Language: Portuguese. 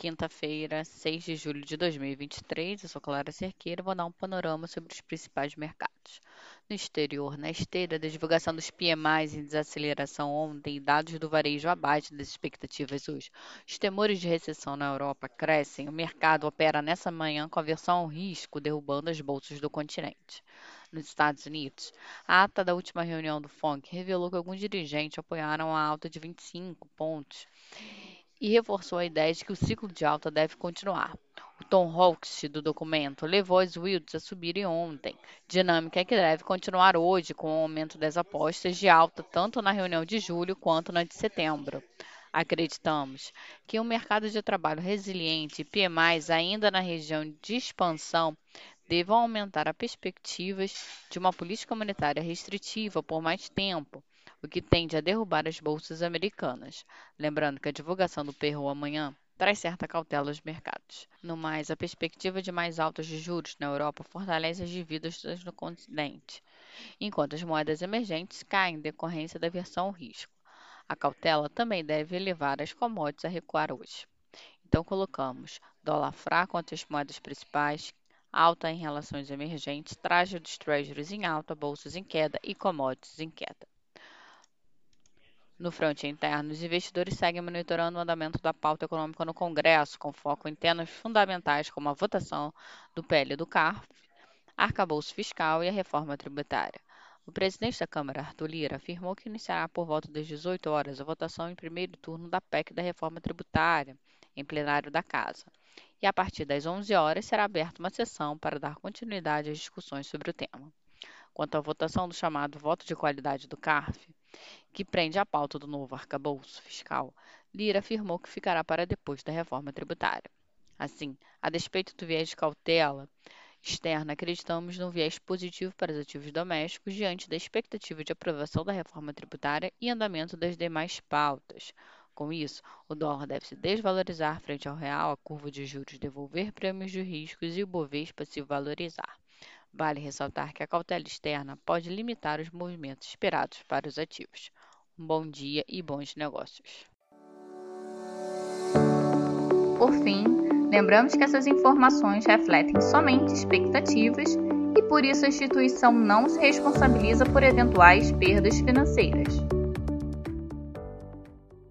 Quinta-feira, 6 de julho de 2023, eu sou Clara Cerqueira e vou dar um panorama sobre os principais mercados. No exterior, na esteira da divulgação dos PMIs em desaceleração ontem dados do varejo abaixo das expectativas hoje, os temores de recessão na Europa crescem. O mercado opera nessa manhã com a versão ao risco, derrubando as bolsas do continente nos Estados Unidos, a ata da última reunião do FONC revelou que alguns dirigentes apoiaram a alta de 25 pontos e reforçou a ideia de que o ciclo de alta deve continuar. O tom hawkish do documento levou as yields a subirem ontem, dinâmica que deve continuar hoje com o aumento das apostas de alta tanto na reunião de julho quanto na de setembro. Acreditamos que um mercado de trabalho resiliente e PMIs ainda na região de expansão devam aumentar as perspectivas de uma política monetária restritiva por mais tempo, o que tende a derrubar as bolsas americanas. Lembrando que a divulgação do payroll amanhã traz certa cautela aos mercados. No mais, a perspectiva de mais altas de juros na Europa fortalece as dívidas no continente, enquanto as moedas emergentes caem em decorrência da versão ao risco. A cautela também deve levar as commodities a recuar hoje. Então colocamos dólar fraco entre as moedas principais, alta em relações emergentes, traje dos treasuries em alta, bolsas em queda e commodities em queda. No fronte interno, os investidores seguem monitorando o andamento da pauta econômica no Congresso, com foco em temas fundamentais como a votação do PL do CARF, arcabouço fiscal e a reforma tributária. O presidente da Câmara, Arthur Lira, afirmou que iniciará por volta das 18 horas a votação em primeiro turno da PEC da reforma tributária, em plenário da Casa e a partir das 11 horas será aberta uma sessão para dar continuidade às discussões sobre o tema. Quanto à votação do chamado voto de qualidade do CARF, que prende a pauta do novo arcabouço fiscal, Lira afirmou que ficará para depois da reforma tributária. Assim, a despeito do viés de cautela externa, acreditamos no viés positivo para os ativos domésticos diante da expectativa de aprovação da reforma tributária e andamento das demais pautas, com isso, o dólar deve se desvalorizar frente ao real, a curva de juros devolver prêmios de riscos e o Bovespa se valorizar. Vale ressaltar que a cautela externa pode limitar os movimentos esperados para os ativos. Um bom dia e bons negócios. Por fim, lembramos que essas informações refletem somente expectativas e por isso a instituição não se responsabiliza por eventuais perdas financeiras.